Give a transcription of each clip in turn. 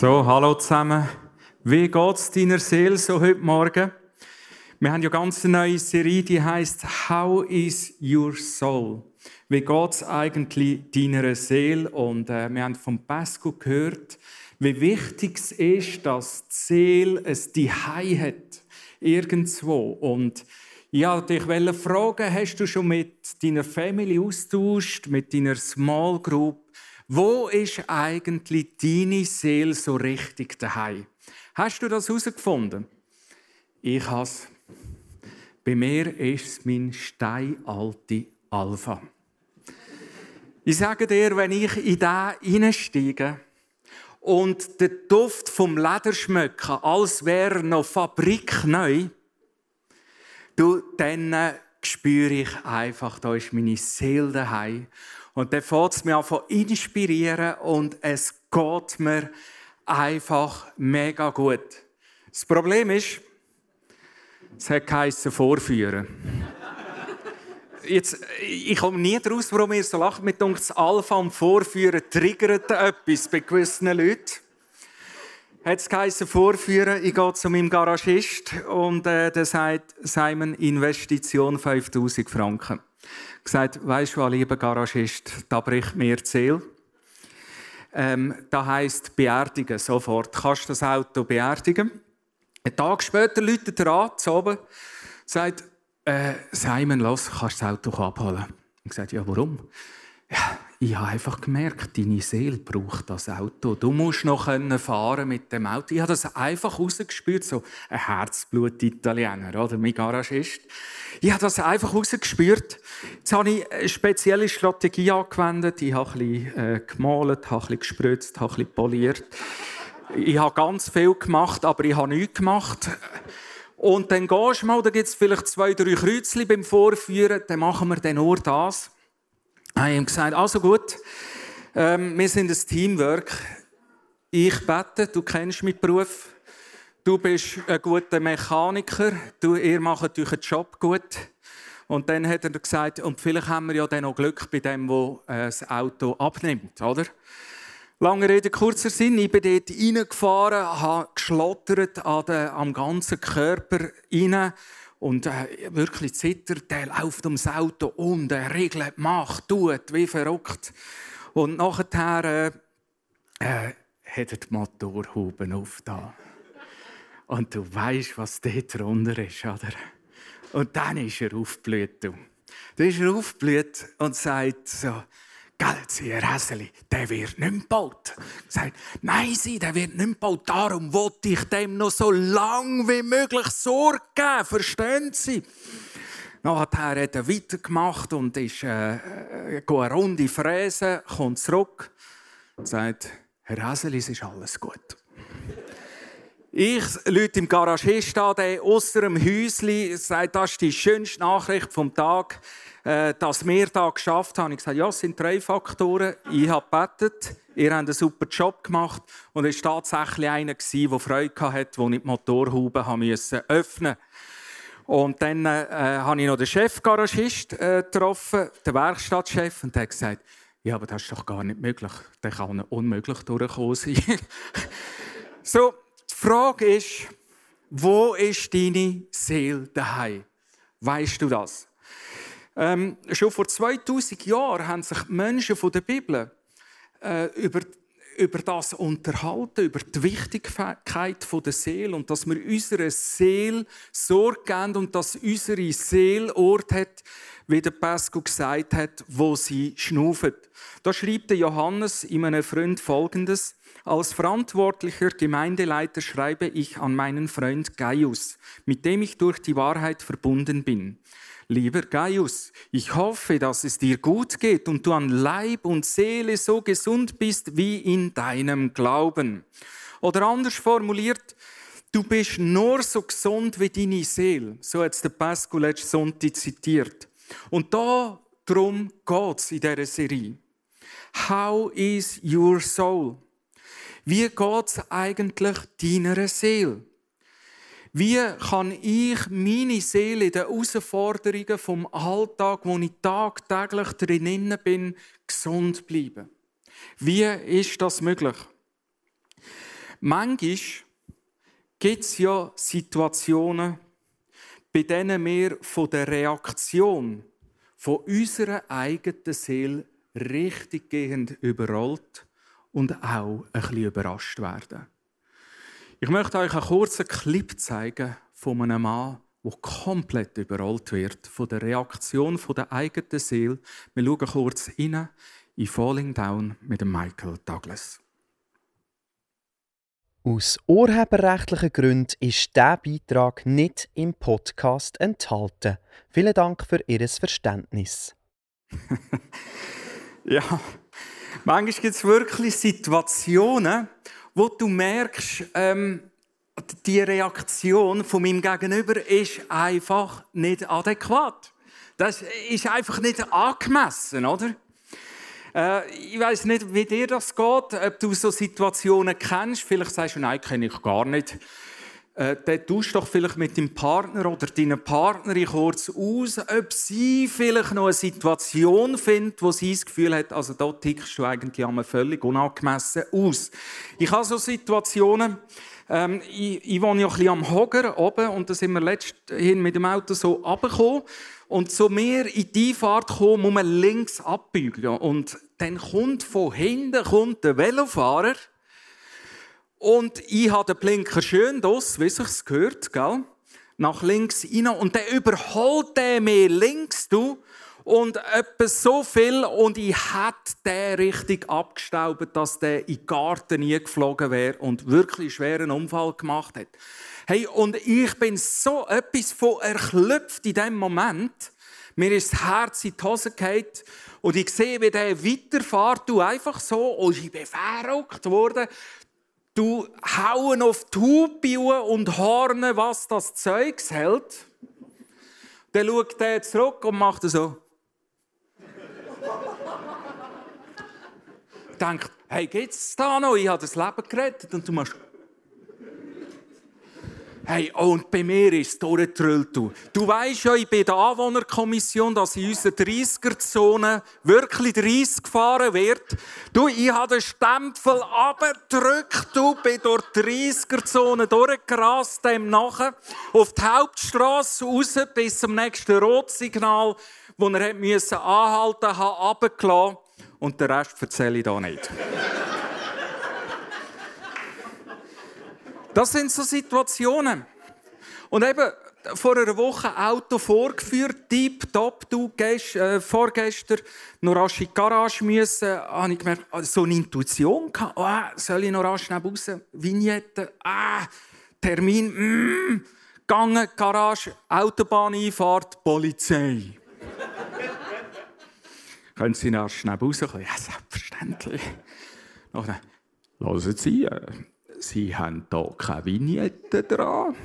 So, hallo zusammen. Wie geht's deiner Seele so heute Morgen? Wir haben ja ganz eine neue Serie, die heißt How is your soul? Wie geht's eigentlich deiner Seele? Und äh, wir haben von Pasco gehört, wie wichtig es ist, dass die Seele es die hat irgendwo. Und ja, dich wollte fragen, hast du schon mit deiner Family austauscht, mit deiner Small Group? Wo ist eigentlich deine Seele so richtig daheim? Hast du das herausgefunden? Ich has. Bei mir ist es mein steinalte Alpha. Ich sage dir, wenn ich in den hineinsteige und der Duft vom Leder schmecke, als wäre noch fabrikneu, du, dann spüre ich einfach, da ist meine Seele daheim. Und dann fängt es mich an zu inspirieren und es geht mir einfach mega gut. Das Problem ist, es hat geheissen vorführen. Jetzt, ich komme nie daraus, warum ihr so lacht. Mit uns das Alpha und Vorführen triggert etwas bei gewissen Leuten. Hat es geheissen vorführen, ich gehe zu meinem Garagist und äh, der sagt, Simon, Investition 5000 Franken gesagt, weißt du, lieber Garagist, da bricht mir die Seele. Ähm, das heisst beerdigen, sofort. Du kannst das Auto beerdigen. Einen Tag später läutet er an, zu oben, sagt, äh, Simon, los, kannst du das Auto abholen? Ich gesagt, ja, warum? Ja, ich habe einfach gemerkt, deine Seele braucht das Auto. Du musst noch fahren mit dem Auto. Ich habe das einfach rausgespürt, so ein Herzblut-Italiener, oder mein Garagist. Ich habe das einfach rausgespürt. Jetzt habe ich eine spezielle Strategie angewendet. Ich habe ein bisschen äh, gemalt, habe ein bisschen gespritzt, habe ein bisschen poliert. Ich habe ganz viel gemacht, aber ich habe nichts gemacht. Und dann gehst du mal, da gibt es vielleicht zwei, drei Kreuzchen beim Vorführen, dann machen wir dann nur das habe ihm gesagt, also gut, ähm, wir sind ein Teamwork. Ich bete, du kennst meinen Beruf. Du bist ein guter Mechaniker. Du, ihr macht euren Job gut. Und dann hat er gesagt, und vielleicht haben wir ja dann noch Glück bei dem, der äh, das Auto abnimmt, oder? Lange Rede, kurzer Sinn. Ich bin dort reingefahren, habe geschlottert am ganzen Körper rein und äh, wirklich zittert, der läuft ums Auto und er regelt, macht, tut, wie verrückt. Und nachher äh, äh, hat er die Motorhuben auf da. Und du weißt, was dort drunter ist, oder? Und dann ist er aufgeblüht. Dann ist er aufgeblüht und sagt so, Gell, Herr Häseli, der wird nicht gebaut. Sagt, nein, sie, der wird nicht gebaut. Darum wollte ich dem noch so lang wie möglich Sorge geben. Verstehen Sie? Nachher hat er weitergemacht und ist äh, äh eine Runde fräsen, kommt zurück und sagt, Herr Häseli, es ist alles gut. Ich Leute im Garagist an, der ausser dem Häuschen sagt, das ist die schönste Nachricht vom Tag. Äh, dass wir da geschafft haben. Ich gesagt, ja, es sind drei Faktoren. Ich habe gebetet, ihr habt einen super Job gemacht und es war tatsächlich einer, der Freude hatte, der nicht die Motorhaube öffnen musste. Und dann äh, habe ich noch den Chefgaragist äh, getroffen, den Werkstattchef, und der hat gesagt, ja, aber das ist doch gar nicht möglich. Der kann unmöglich durchkommen sein. so, die Frage ist, wo ist deine Seele daheim? Weißt du das? Ähm, schon vor 2000 Jahren haben sich die Menschen von der Bibel äh, über, über das unterhalten, über die Wichtigkeit von der Seele und dass wir unserer Seele Sorge geben und dass unsere Seele Ort hat, wie der Pascal gesagt hat, wo sie schnuft. Da schreibt Johannes in einem Freund Folgendes. Als verantwortlicher Gemeindeleiter schreibe ich an meinen Freund Gaius, mit dem ich durch die Wahrheit verbunden bin. Lieber Gaius, ich hoffe, dass es dir gut geht und du an Leib und Seele so gesund bist wie in deinem Glauben. Oder anders formuliert, du bist nur so gesund wie deine Seele. So hat es der Pascal letzten Sonntag zitiert. Und da darum geht es in dieser Serie. How is your soul? Wie geht es eigentlich deiner Seele? Wie kann ich meine Seele in den Herausforderungen vom Alltag, wo ich tagtäglich drinnen bin, gesund bleiben? Wie ist das möglich? Manchmal gibt es ja Situationen, bei denen wir von der Reaktion von unserer eigenen Seele richtig gehend überrollt und auch ein bisschen überrascht werden. Ich möchte euch einen kurzen Clip zeigen von einem Mann, der komplett überrollt wird von der Reaktion von der eigenen Seele. Wir schauen kurz rein in Falling Down mit Michael Douglas. Aus urheberrechtlichen Gründen ist dieser Beitrag nicht im Podcast enthalten. Vielen Dank für Ihr Verständnis. ja, manchmal gibt es wirklich Situationen, wo du merkst, ähm, die Reaktion von meinem Gegenüber ist einfach nicht adäquat. Das ist einfach nicht angemessen, oder? Äh, ich weiß nicht, wie dir das geht, ob du so Situationen kennst. Vielleicht sagst du, nein, kenne ich gar nicht. Äh, dann tausch doch vielleicht mit deinem Partner oder deiner Partnerin kurz aus, ob sie vielleicht noch eine Situation findet, wo sie das Gefühl hat, also da tickst du eigentlich einmal völlig unangemessen aus. Ich habe so Situationen, ähm, ich, ich wohne ja ein bisschen am Hogger oben und da sind wir letzthin mit dem Auto so runtergekommen. Und so mehr in die Fahrt kommen, muss man links abbiegen. Und dann kommt von hinten kommt der Velofahrer und ich habe den Blinker schön das, wie sich's gehört, gell? nach links rein. Und der überholt der mir links, du. Und etwa so viel. Und ich hätte den richtig abgestaubt, dass der in den Garten nie geflogen wäre und wirklich schweren Unfall gemacht hat. Hey, und ich bin so etwas von erklüpft in dem Moment. Mir ist das Herz in die Hose gefallen. Und ich sehe, wie der weiterfährt, du einfach so. Und ich bin verrückt worden du hauen auf die Hupe und hornen, was das Zeug hält. Dann schaut er zurück und macht so. Denkt, hey, geht's da noch? Ich habe das Leben gerettet. Und du machst. Hey, und bei mir ist es durchgetrüllt. Du, du weißt ja, ich bin der Anwohnerkommission, dass in unserer 30er-Zone wirklich 30 gefahren wird. Du, ich habe den Stempel abgedrückt, du, bin durch die 30er-Zone durchgerast, dem nachher, auf die Hauptstraße raus bis zum nächsten Rotsignal, wo er anhalten musste, runtergelassen. Und den Rest erzähle ich hier nicht. Das sind so Situationen. Und eben, vor einer Woche Auto vorgeführt, deep top, du gehst, äh, vorgestern noch rasch in die Garage müssen, habe ich gemerkt, ah, so eine Intuition gehabt, oh, soll ich noch rasch schnell raus, Vignette, ah, Termin, mm, gegangen, Garage, Autobahneinfahrt, Polizei. Können Sie noch schnell rauskommen? Ja, selbstverständlich. Nachher, hören Sie, Sie haben hier keine Vignette dran.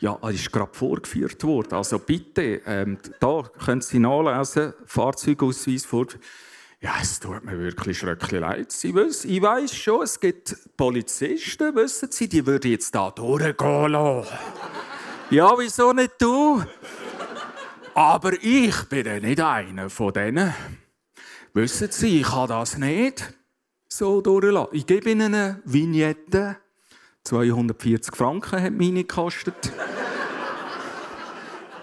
Ja, es ist gerade vorgeführt worden. Also bitte, ähm, da können Sie nachlesen, Fahrzeugausweis vorgeführt. Ja, es tut mir wirklich schrecklich leid. Sie wissen, ich weiß schon, es gibt Polizisten, wissen Sie, die würden jetzt da durchgehen lassen. ja, wieso nicht du? Aber ich bin ja nicht einer von denen. Wissen Sie, ich kann das nicht so durchlassen. Ich gebe Ihnen eine Vignette. 240 Franken hat meine gekostet.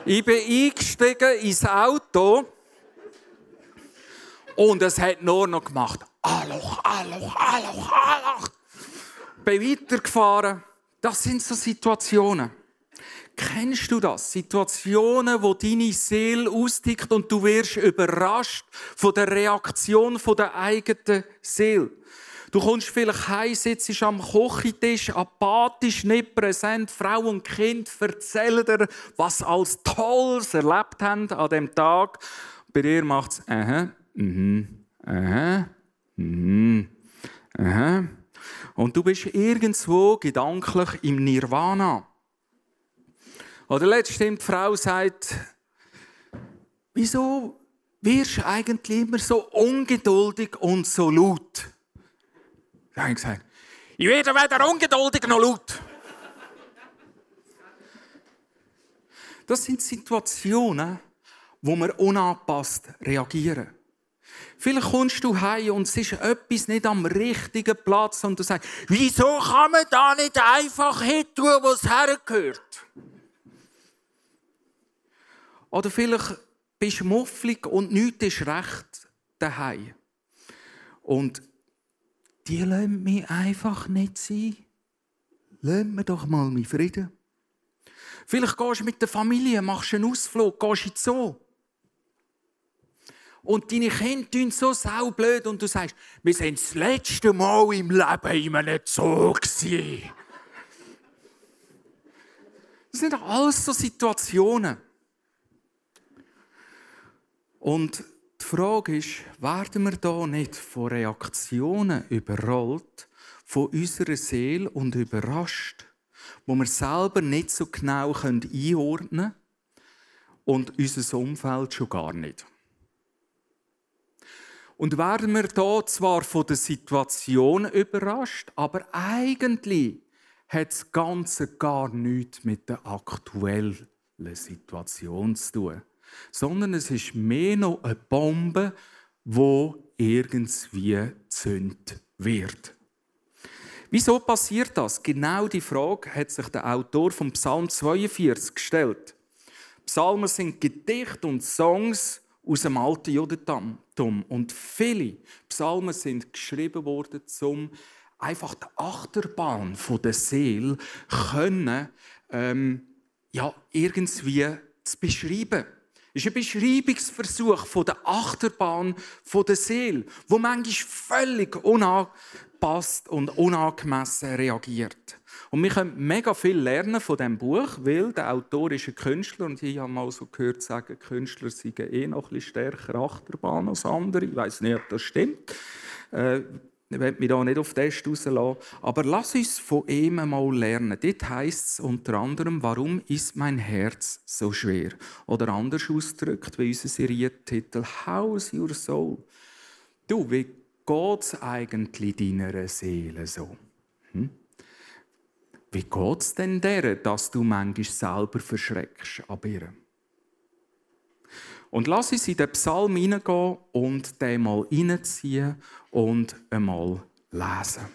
ich bin eingestiegen ins Auto und es hat nur noch gemacht. Aloch, Aloch, Aloch, Aloch. Bin weitergefahren. Das sind so Situationen. Kennst du das? Situationen, wo deine Seele austickt und du wirst überrascht von der Reaktion der eigenen Seele. Du kommst vielleicht heim, sitzt am Kochentisch, apathisch, nicht präsent. Frau und Kind erzählen dir, was sie als Tolles erlebt haben an dem Tag. Bei dir macht es, aha, mhm, aha, mhm, aha. Und du bist irgendwo gedanklich im Nirvana. Oder letztens die Frau sagt, wieso wirst du eigentlich immer so ungeduldig und so laut? Da habe ich gesagt, ich werde weder ungeduldig noch laut. Das sind Situationen, wo wir unangepasst reagieren. Vielleicht kommst du heim und es ist etwas nicht am richtigen Platz und du sagst, wieso kann man da nicht einfach hin tun, wo es hergehört? Oder vielleicht bist du mufflig und nichts ist recht daheim. Und die lassen mich einfach nicht sein. Lass mir doch mal meinen Frieden. Vielleicht gehst du mit der Familie, machst einen Ausflug, gehst in Zoo. Und deine Kinder tun so saublöd und du sagst, wir sind das letzte Mal im Leben in einem Zoo. Das sind alles so Situationen. Und die Frage ist, werden wir da nicht von Reaktionen überrollt, von unserer Seele und überrascht, wo wir selber nicht so genau einordnen können und unser Umfeld schon gar nicht. Und werden wir da zwar von der Situation überrascht, aber eigentlich hat das Ganze gar nichts mit der aktuellen Situation zu tun sondern es ist mehr noch eine Bombe, wo irgendwie zündet wird. Wieso passiert das? Genau die Frage hat sich der Autor vom Psalm 42 gestellt. Psalmen sind Gedichte und Songs aus dem alten Judentum. Und viele Psalmen sind geschrieben worden, um einfach die Achterbahn der Seele können, ähm, ja, irgendwie zu beschreiben. Ist ein Beschreibungsversuch von der Achterbahn von der Seele, wo manchmal völlig unangepasst und unangemessen reagiert. Und wir können mega viel lernen von diesem Buch, weil der Autor ist ein Künstler und ich habe mal so gehört sagen, Künstler seien eh noch ein bisschen stärker Achterbahn als andere. Ich weiß nicht, ob das stimmt. Äh, ich will mich da nicht auf Test rauslassen. Aber lass uns von ihm mal lernen. Dort heisst es unter anderem, warum ist mein Herz so schwer? Oder anders ausgedrückt, wie unser Serientitel, How's your soul? Du, wie geht es eigentlich deiner Seele so? Hm? Wie geht es denn der, dass du manchmal selber verschreckst ab ihr? Und lass uns in den Psalm hineingehen und den mal reinziehen und einmal lesen.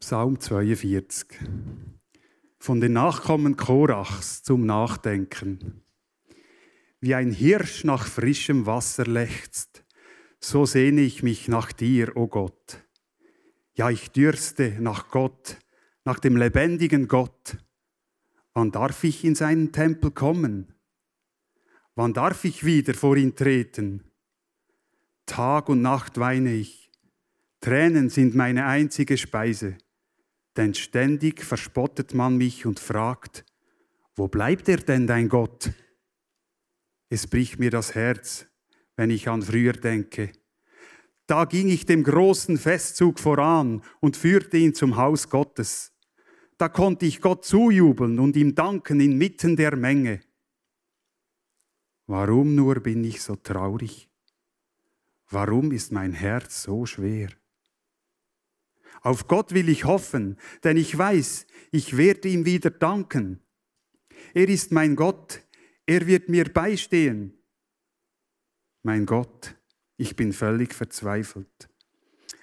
Psalm 42. Von den Nachkommen Korachs zum Nachdenken. Wie ein Hirsch nach frischem Wasser lechzt, so sehne ich mich nach dir, o oh Gott. Ja, ich dürste nach Gott, nach dem lebendigen Gott. Wann darf ich in seinen Tempel kommen? Wann darf ich wieder vor ihn treten? Tag und Nacht weine ich. Tränen sind meine einzige Speise. Denn ständig verspottet man mich und fragt, wo bleibt er denn, dein Gott? Es bricht mir das Herz, wenn ich an früher denke. Da ging ich dem großen Festzug voran und führte ihn zum Haus Gottes. Da konnte ich Gott zujubeln und ihm danken inmitten der Menge. Warum nur bin ich so traurig? Warum ist mein Herz so schwer? Auf Gott will ich hoffen, denn ich weiß, ich werde ihm wieder danken. Er ist mein Gott, er wird mir beistehen. Mein Gott, ich bin völlig verzweifelt.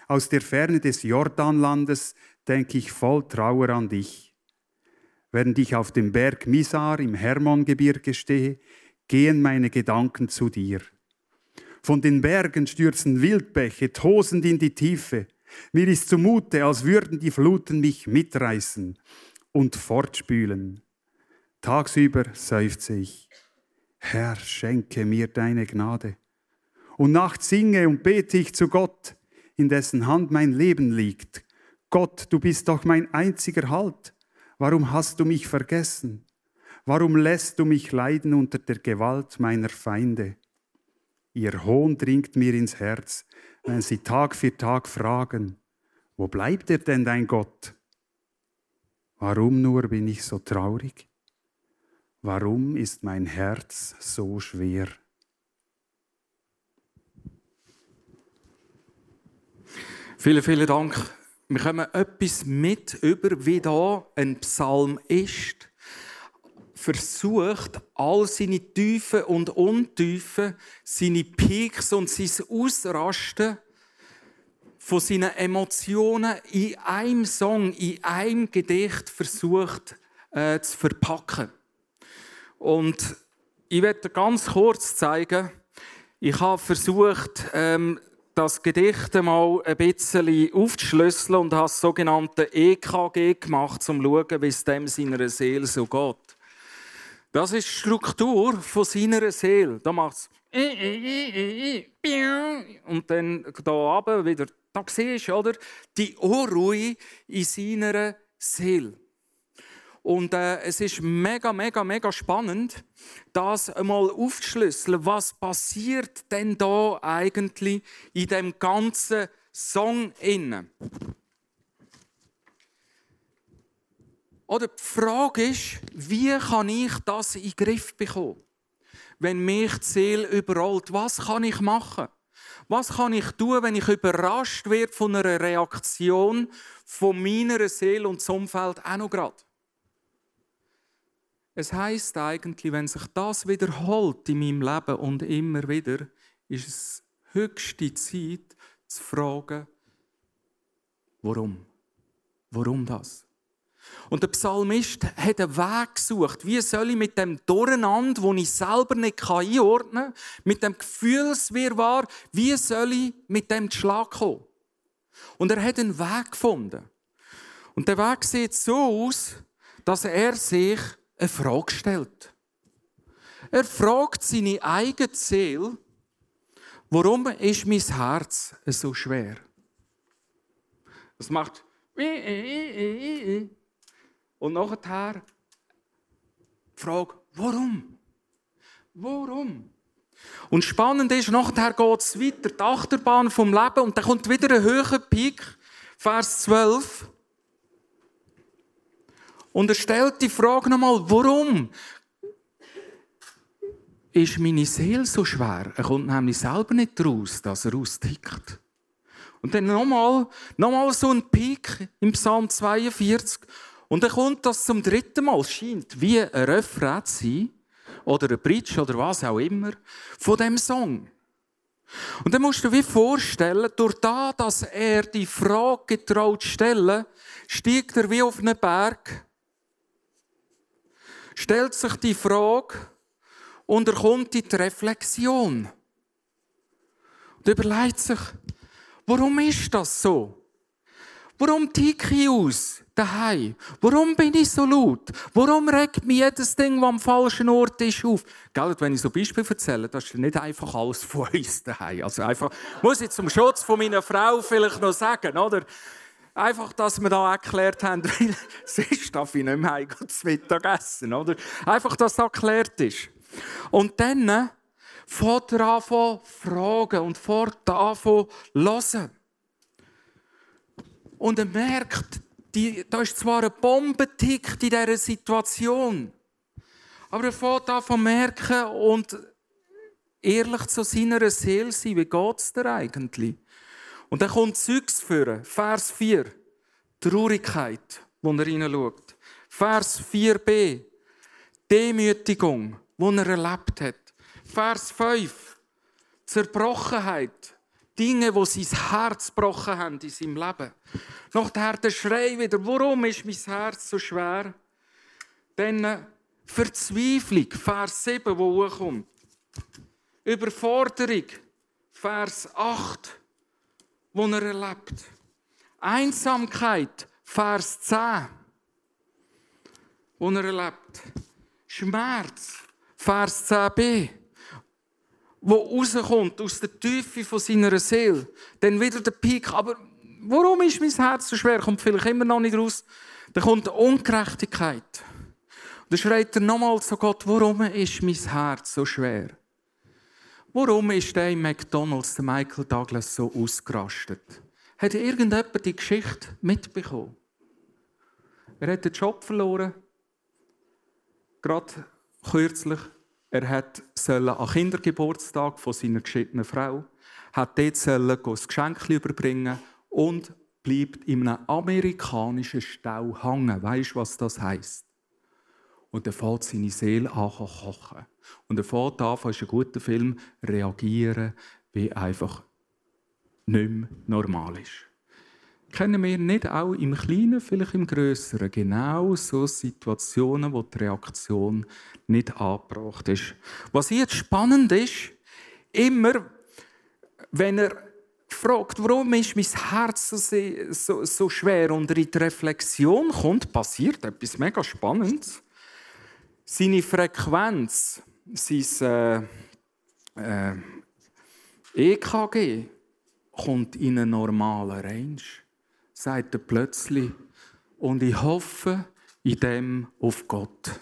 Aus der Ferne des Jordanlandes denke ich voll Trauer an dich. Während ich auf dem Berg Misar im Hermongebirge stehe, gehen meine Gedanken zu dir. Von den Bergen stürzen Wildbäche tosend in die Tiefe. Mir ist zumute, als würden die Fluten mich mitreißen und fortspülen. Tagsüber seufze ich. Herr, schenke mir deine Gnade. Und nachts singe und bete ich zu Gott, in dessen Hand mein Leben liegt. Gott, du bist doch mein einziger Halt. Warum hast du mich vergessen? Warum lässt du mich leiden unter der Gewalt meiner Feinde? Ihr Hohn dringt mir ins Herz, wenn sie Tag für Tag fragen, wo bleibt er denn dein Gott? Warum nur bin ich so traurig? Warum ist mein Herz so schwer? Vielen, vielen Dank. Wir kommen etwas mit über, wie da ein Psalm ist. Versucht, all seine Tiefen und Untiefen, seine Peaks und sein Ausrasten von seinen Emotionen in einem Song, in einem Gedicht versucht äh, zu verpacken. Und ich werde ganz kurz zeigen, ich habe versucht, ähm, das Gedicht mal ein bisschen aufzuschlüsseln und habe das sogenannte EKG gemacht, um zu schauen, wie es dem seiner Seele so geht. Das ist die Struktur von seiner Seele. Da macht es und dann da oben wieder, da siehst du, oder? Die Unruhe in seiner Seele. Und äh, es ist mega, mega, mega spannend, das einmal aufzuschlüsseln. Was passiert denn da eigentlich in dem ganzen Song innen? Oder die Frage ist, wie kann ich das in den Griff bekommen? Wenn mich die Seele überrollt, was kann ich machen? Was kann ich tun, wenn ich überrascht werde von einer Reaktion von meiner Seele und zum Umfeld auch noch gerade? Es heißt eigentlich, wenn sich das wiederholt in meinem Leben und immer wieder, ist es höchste Zeit zu fragen, warum? Warum das? Und der Psalmist hat einen Weg gesucht. Wie soll ich mit dem Durcheinander, wo ich selber nicht einordnen kann, mit dem Gefühlswirrwarr, wie soll ich mit dem Schlag kommen? Und er hat einen Weg gefunden. Und der Weg sieht so aus, dass er sich eine Frage stellt. Er fragt seine eigene Seele, warum ist mein Herz so schwer? Es macht und nachher die Frage, warum? Warum? Und spannend ist, nachher geht es weiter, die Achterbahn vom Leben, und dann kommt wieder ein höherer Peak, Vers 12. Und er stellt die Frage nochmal, warum ist meine Seele so schwer? Er kommt nämlich selber nicht raus, dass er austickt. Und dann nochmal, nochmal so ein Peak im Psalm 42. Und dann kommt das zum dritten Mal, scheint wie ein Refrain zu sein, oder ein Bridge oder was auch immer, von dem Song. Und dann musst du dir vorstellen, durch das, dass er die Frage getraut stellen, steigt er wie auf einen Berg stellt sich die Frage und er kommt in die Reflexion. Und überlegt sich, warum ist das so? Warum ticke ich aus daheim? Warum bin ich so laut? Warum regt mich jedes Ding, das am falschen Ort ist, auf? Gell, wenn ich so Beispiele erzähle, das ist nicht einfach alles von uns daheim. Also einfach, muss ich zum Schutz von meiner Frau vielleicht noch sagen, oder? Einfach, dass wir da erklärt haben, weil sonst darf ich nicht mehr heim zu Mittag essen, oder? Einfach, dass das erklärt ist. Und dann fährt er an fragen und fährt an hören. Und er merkt, die, da ist zwar ein Bombentick in dieser Situation, aber er fährt an merken und ehrlich zu seiner Seele sein, wie geht es dir eigentlich? Und dann kommt Zeugs führen. Vers 4. Traurigkeit, wo er hineinschaut. Vers 4b. Demütigung, wo er erlebt hat. Vers 5. Zerbrochenheit. Dinge, wo sein Herz gebrochen haben in seinem Leben. Nachher der Schrei wieder, warum ist mein Herz so schwer? Dann Verzweiflung, Vers 7, wo hochkommt. Überforderung, Vers 8 wo er erlebt. Einsamkeit, Vers 10, wo er erlebt. Schmerz, Vers 10b, wo rauskommt aus der Tiefe von seiner Seele, dann wieder der Peak. Aber warum ist mein Herz so schwer? Kommt vielleicht immer noch nicht raus. Dann kommt Ungerechtigkeit. Und dann schreit er nochmal zu Gott, warum ist mein Herz so schwer? Warum ist der in McDonalds, der Michael Douglas, so ausgerastet? Hat irgendjemand die Geschichte mitbekommen? Er hat den Job verloren. Gerade kürzlich. Er hat an Kindergeburtstag von seiner geschiedenen Frau hat dort ein Geschenk überbringen und bleibt in einem amerikanischen Stau hängen. Weißt du, was das heißt? Und er fährt seine Seele an kochen. Und er fährt an, ist ein guter Film, reagieren, wie einfach nicht mehr normal ist. Kennen wir nicht auch im Kleinen, vielleicht im Größeren, genau so Situationen, wo die Reaktion nicht angebracht ist. Was jetzt spannend ist, immer, wenn er fragt, warum ist mein Herz so, so, so schwer und in die Reflexion kommt, passiert etwas mega Spannendes. Seine Frequenz, sein äh, äh, EKG, kommt in eine normale Range, sagt er plötzlich. Und ich hoffe in dem auf Gott.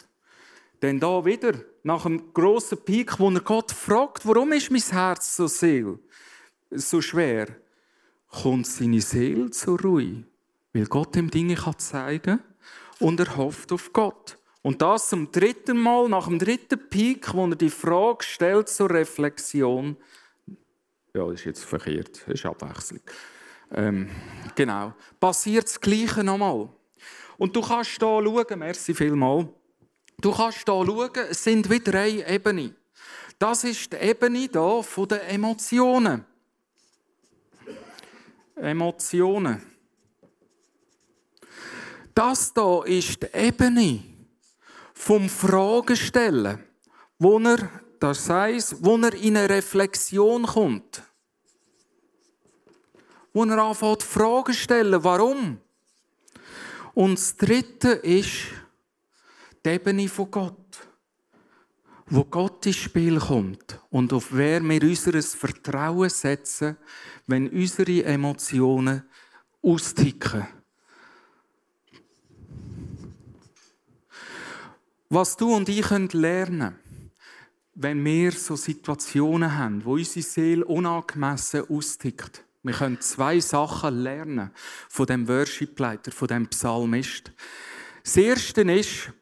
Denn da wieder, nach einem grossen Peak, wo er Gott fragt, warum ist mein Herz so seel, so schwer, kommt seine Seele zur Ruhe, weil Gott ihm Dinge zeigen kann und er hofft auf Gott. Und das zum dritten Mal, nach dem dritten Peak, wo er die Frage stellt zur Reflexion. Ja, das ist jetzt verkehrt, das ist Abwechslung. Ähm, genau. Passiert das Gleiche nochmal. Und du kannst hier schauen, merci vielmals. Du kannst hier schauen, es sind wie drei Ebenen. Das ist die Ebene hier der Emotionen. Emotionen. Das hier ist die Ebene vom Fragestellen, wo er, das heißt, wo er in eine Reflexion kommt. Wo er anfängt, Fragen stellen, warum? Und das Dritte ist die Ebene von Gott. Wo Gott ins Spiel kommt und auf wer wir unser Vertrauen setzen, wenn unsere Emotionen austicken. Was du und ich lernen können, wenn wir so Situationen haben, wo unsere Seele unangemessen austickt. Wir können zwei Sachen lernen von dem Worship-Leiter, von dem Psalmist. Das erste ist,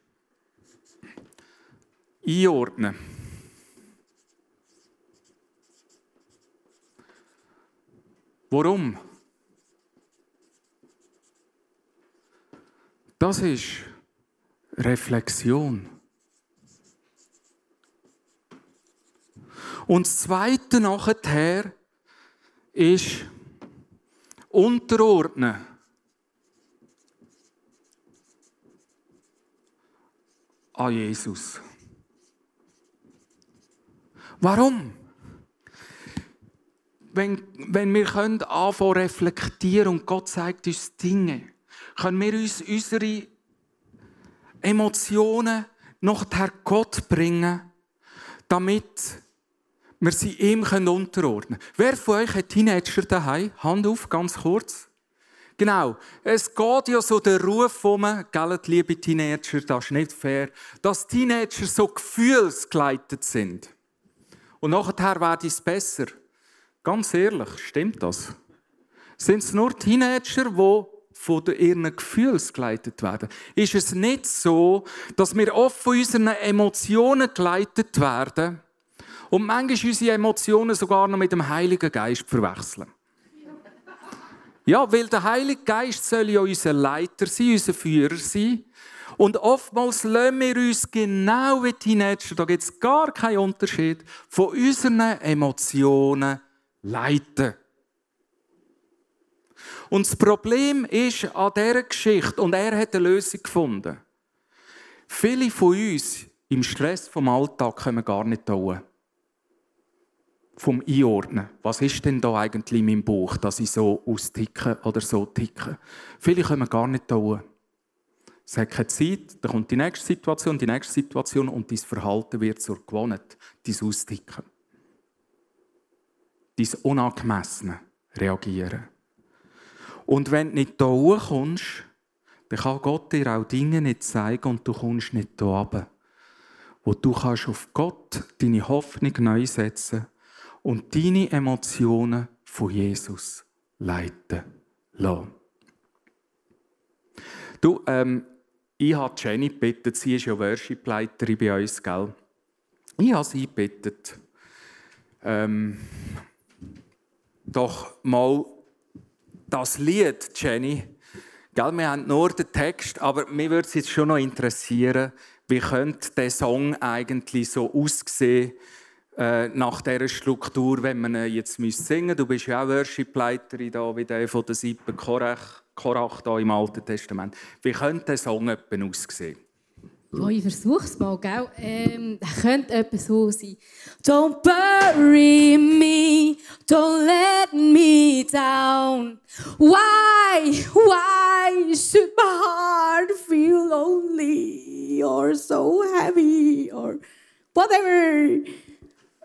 einordnen. Warum? Das ist Reflexion. Und das Zweite nachher ist unterordnen. An Jesus. Warum? Wenn, wenn wir können anfangen reflektieren und Gott zeigt uns Dinge, können wir uns unsere Emotionen nachher Gott bringen, damit wir sie ihm unterordnen können. Wer von euch hat Teenager daheim? Hand auf, ganz kurz. Genau. Es geht ja so der Ruf um, gell, liebe Teenager, das ist nicht fair, dass Teenager so gefühlsgeleitet sind. Und nachher wird es besser. Ganz ehrlich, stimmt das? Sind es nur Teenager, die von ihren Gefühlen geleitet werden. Ist es nicht so, dass wir oft von unseren Emotionen geleitet werden und manchmal unsere Emotionen sogar noch mit dem Heiligen Geist verwechseln? Ja, weil der Heilige Geist soll ja unser Leiter sein, unser Führer sein. Und oftmals lassen wir uns genau wie Teenager, da gibt es gar keinen Unterschied, von unseren Emotionen leiten. Und das Problem ist an dieser Geschichte, und er hat eine Lösung gefunden. Viele von uns im Stress vom Alltag können gar nicht tun. Vom Einordnen. Was ist denn da eigentlich in meinem Bauch, dass ich so austicke oder so ticke? Viele können gar nicht tun. Es hat keine Zeit, dann kommt die nächste Situation, die nächste Situation und dein Verhalten wird zur Gewohnheit, dein Austicken. Dein unangemessene Reagieren. Und wenn du nicht hier hochkommst, dann kann Gott dir auch Dinge nicht zeigen und du kommst nicht hier runter. Wo du kannst auf Gott deine Hoffnung neu setzen und deine Emotionen von Jesus leiten lassen. Du, ähm, ich habe Jenny gebeten, sie ist ja Worship-Leiterin bei uns, gell? Ich habe sie gebeten, ähm, doch mal das Lied, Jenny, gell, wir haben nur den Text, aber mir würde es jetzt schon noch interessieren, wie könnte der Song eigentlich so aussehen, äh, nach dieser Struktur, wenn man ihn jetzt singen müsste. Du bist ja auch Worship-Leiterin da, wie der von der Sippe Korach, Korach da im Alten Testament. Wie könnte der Song aussehen? Ja, ich es mal, gell? Ähm, könnte etwas so sein. Don't bury me, don't let me down. Why, why should my heart feel lonely or so heavy or whatever?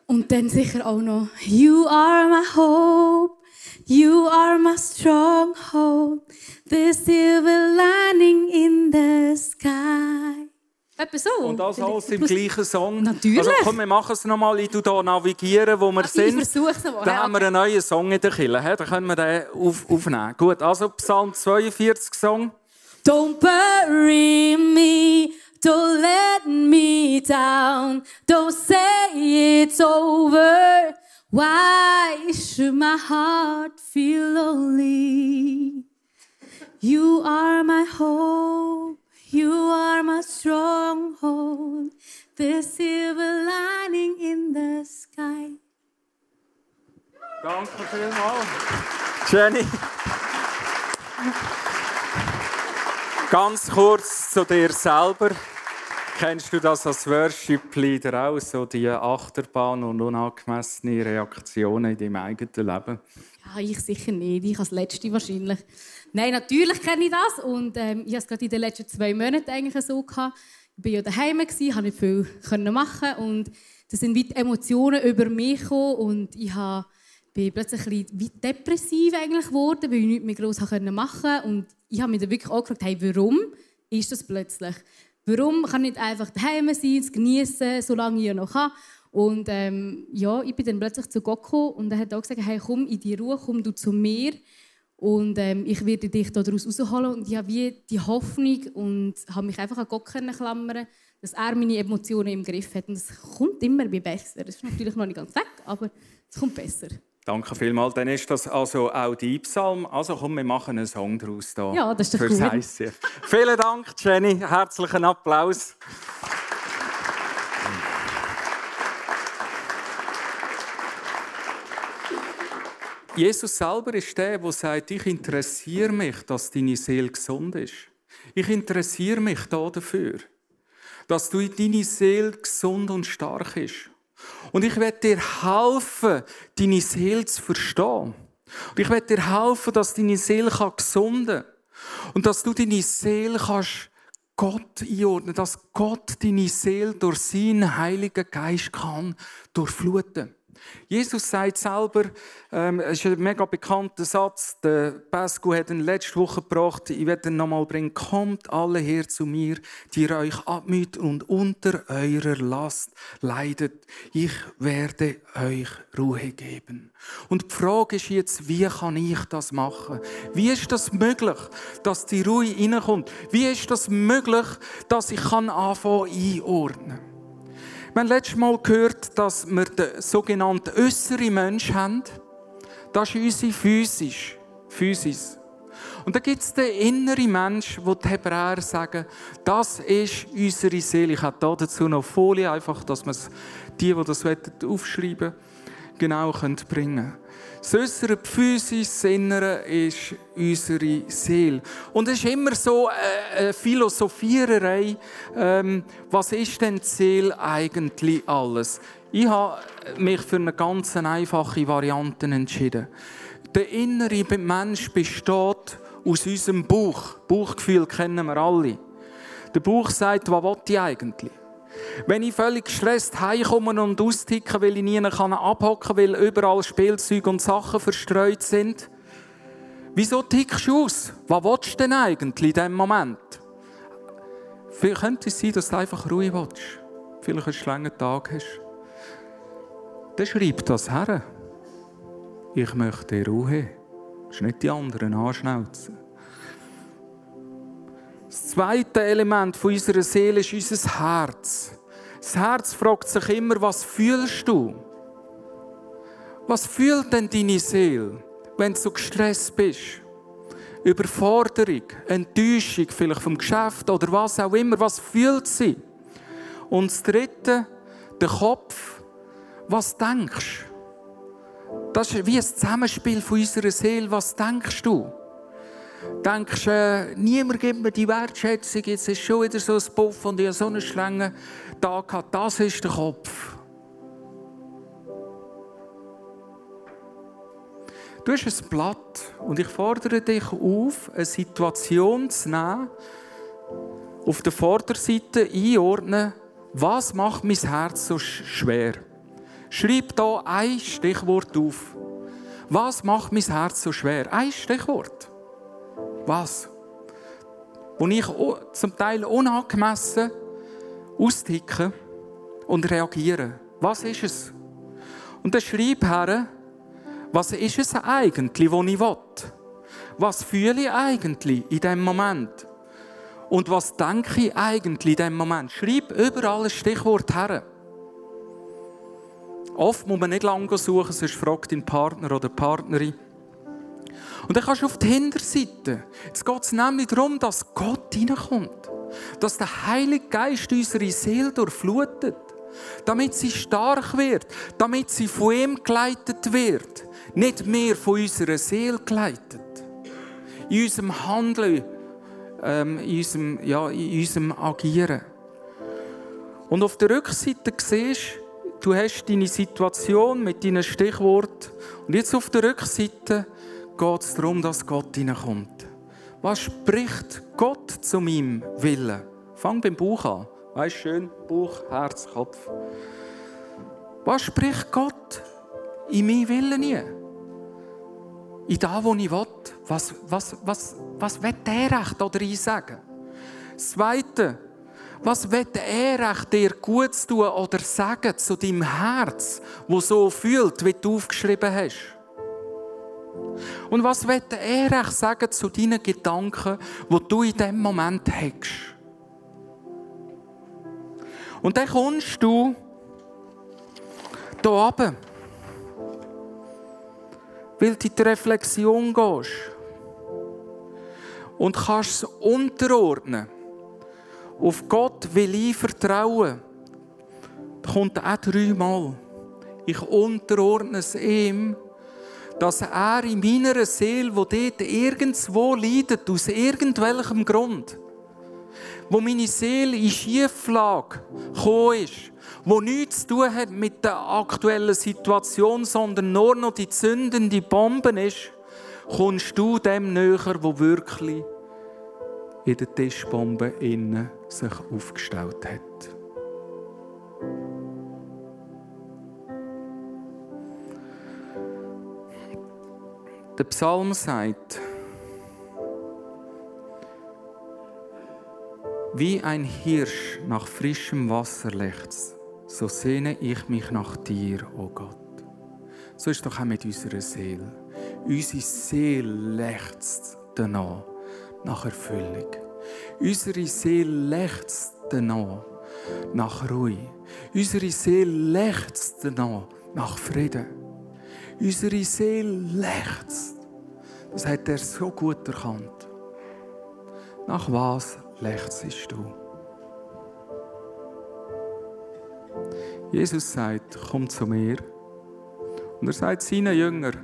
Und dann sicher auch noch You are my hope, you are my stronghold, the silver lining in the sky. Etwa so. Und das alles im gleichen Song? Natürlich. Also komm, wir machen es nochmal. Ich hier navigieren, wo wir ich sind. Ich versuche es nochmal. Dann haben wir einen neuen Song in der Kille. Dann können wir den auf, aufnehmen. Gut, also Psalm 42 Song. Don't bury me, don't let me down, don't say it's over. Why should my heart feel lonely? You are my hope, you are my stronghold, the silver lining in the sky. Danke vielmals. Jenny. Ganz kurz zu dir selber. Kennst du das als Worship-Leader auch, so die Achterbahn und unangemessene Reaktionen in deinem eigenen Leben? Ja, ich sicher nicht. Ich als Letzte wahrscheinlich. Nein, natürlich kenne ich das. Und ähm, ich hatte es gerade in den letzten zwei Monaten eigentlich so. Gehabt. Ich war ja daheim, konnte nicht viel machen. Und da sind wie Emotionen über mich gekommen. Und ich bin plötzlich ein bisschen depressiv eigentlich geworden, weil ich nichts mehr gross machen konnte. Und ich habe mich dann wirklich auch gefragt, hey, warum ist das plötzlich? Warum kann ich nicht einfach daheim sein, es genießen, solange ich noch kann? Und ähm, ja, ich bin dann plötzlich zu Gott gekommen und er hat auch gesagt, hey, komm in die Ruhe, komm du zu mir und ähm, ich werde dich daraus rausholen. Und ich habe wie die Hoffnung und habe mich einfach an Gott klammern, dass er meine Emotionen im Griff hat. Und es kommt immer besser. Es ist natürlich noch nicht ganz weg, aber es kommt besser. Danke vielmals. Dann ist das also auch die Psalm. Also komm, wir machen einen Song daraus hier. Ja, das ist doch. ICF. Vielen Dank, Jenny. Herzlichen Applaus. Jesus selber ist der, der sagt, ich interessiere mich, dass deine Seele gesund ist. Ich interessiere mich dafür, dass du deine Seele gesund und stark ist. Und ich werde dir helfen, deine Seele zu verstehen. Und ich werde dir helfen, dass deine Seele gesunden kann. Und dass du deine Seele kannst Gott einordnen, dass Gott deine Seele durch seinen Heiligen Geist kann durchfluten. Jesus sagt selber, ähm, es ist ein mega bekannter Satz, der Pascu hat ihn letzte Woche gebracht, ich werde ihn nochmal bringen, kommt alle her zu mir, die euch abmüht und unter eurer Last leidet. Ich werde euch Ruhe geben. Und die Frage ist jetzt, wie kann ich das machen? Wie ist das möglich, dass die Ruhe reinkommt? Wie ist das möglich, dass ich anfangen einordnen kann? Wir haben letztes Mal gehört, dass wir den sogenannten äußeren Mensch haben. Das ist unsere Physis. Physis. Und dann gibt es den inneren Mensch, wo die Hebräer sagen, das ist unsere Seele. Ich habe dazu noch Folie, einfach, dass man die, die das aufschreiben genau bringen können. Das äußere Physis, das Innere ist unsere Seele. Und es ist immer so äh, eine Philosophiererei, ähm, was ist denn die Seele eigentlich alles? Ich habe mich für eine ganz einfache Variante entschieden. Der innere Mensch besteht aus unserem Bauch. Bauchgefühl kennen wir alle. Der Bauch sagt, was will ich eigentlich? Wenn ich völlig gestresst heimkomme und austicke, weil ich nie abhocken kann, weil überall Spielzeuge und Sachen verstreut sind, wieso tickst du aus? Was willst du denn eigentlich in diesem Moment? Vielleicht könnte es sein, dass du einfach Ruhe willst. Vielleicht einen langen Tag hast. Dann schreib das her. Ich möchte Ruhe. Das ist nicht die anderen anschnauzen. Das zweite Element unserer Seele ist unser Herz. Das Herz fragt sich immer, was fühlst du? Was fühlt denn deine Seele, wenn du so gestresst bist? Überforderung, Enttäuschung vielleicht vom Geschäft oder was auch immer. Was fühlt sie? Und das Dritte, der Kopf. Was denkst du? Das ist wie ein Zusammenspiel von unserer Seele. Was denkst du? Denkst äh, niemand gibt mir die Wertschätzung, jetzt ist schon wieder so ein Puff und ich habe so einen schlangen Tag gehabt. Das ist der Kopf. Du hast ein Blatt und ich fordere dich auf, eine Situation zu nehmen, auf der Vorderseite einordnen, was macht mein Herz so schwer? Schreib da ein Stichwort auf. Was macht mein Herz so schwer? Ein Stichwort. Was? Wo ich zum Teil unangemessen austicke und reagiere. Was ist es? Und dann schreib her, was ist es eigentlich, was ich will? Was fühle ich eigentlich in diesem Moment? Und was denke ich eigentlich in diesem Moment? Schreib überall ein Stichwort her. Oft muss man nicht lange suchen, sonst fragt dein Partner oder Partnerin. Und dann kannst du auf die Hinterseite. Jetzt geht es nämlich darum, dass Gott hineinkommt. Dass der Heilige Geist unsere Seele durchflutet. Damit sie stark wird. Damit sie von ihm geleitet wird nicht mehr von unserer Seele geleitet. In unserem Handeln, ähm, in, unserem, ja, in unserem Agieren. Und auf der Rückseite siehst du, hast deine Situation mit deinen Stichworten. Und jetzt auf der Rückseite geht es darum, dass Gott hineinkommt. Was spricht Gott zu meinem Willen? Fang beim Bauch an. Weißt schön, Bauch, Herz, Kopf. Was spricht Gott in meinen Willen hinein? in das, was ich will. Was, was, was, was will er recht oder ich sagen? Zweite, was will er recht dir gut tun oder sagen zu deinem Herz, wo so fühlt, wie du aufgeschrieben hast? Und was will er recht sagen zu deinen Gedanken, wo du in diesem Moment hast? Und dann kommst du hier runter weil du in die Reflexion gehst und kannst es unterordnen. Auf Gott will ich vertrauen. Da kommt auch dreimal. Ich unterordne es ihm, dass er in meiner Seele, wo dort irgendwo leidet, aus irgendwelchem Grund, wo meine Seele in Schieflage gekommen ist, wo nichts zu tun hat mit der aktuellen Situation, sondern nur noch die zündende Bombe ist, kommst du dem näher, wo wirklich in der Tischbombe innen sich aufgestellt hat. Der Psalm sagt, wie ein Hirsch nach frischem Wasser lechzt, so sehne ich mich nach dir, o oh Gott. So ist doch auch mit unserer Seele. Unsere Seele lechzt danach, nach Erfüllung. Unsere Seele lechzt danach, nach Ruhe. Unsere Seele lechzt danach, nach Frieden. Unsere Seele lechzt. Das hat er so gut erkannt. Nach was lechzest du? Jesus sagt, komm zu mir. Und er sagt seinen Jüngern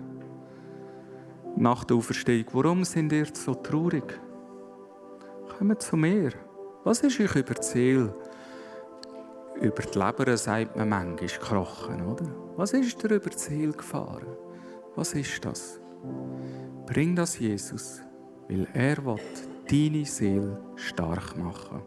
nach der Auferstehung, warum sind ihr so traurig? Kommt zu mir. Was ist euch über die Seele? Über die Leber sagt man manchmal gekrochen, oder? Was ist dir über die Seele gefahren? Was ist das? Bring das Jesus, weil er will deine Seele stark machen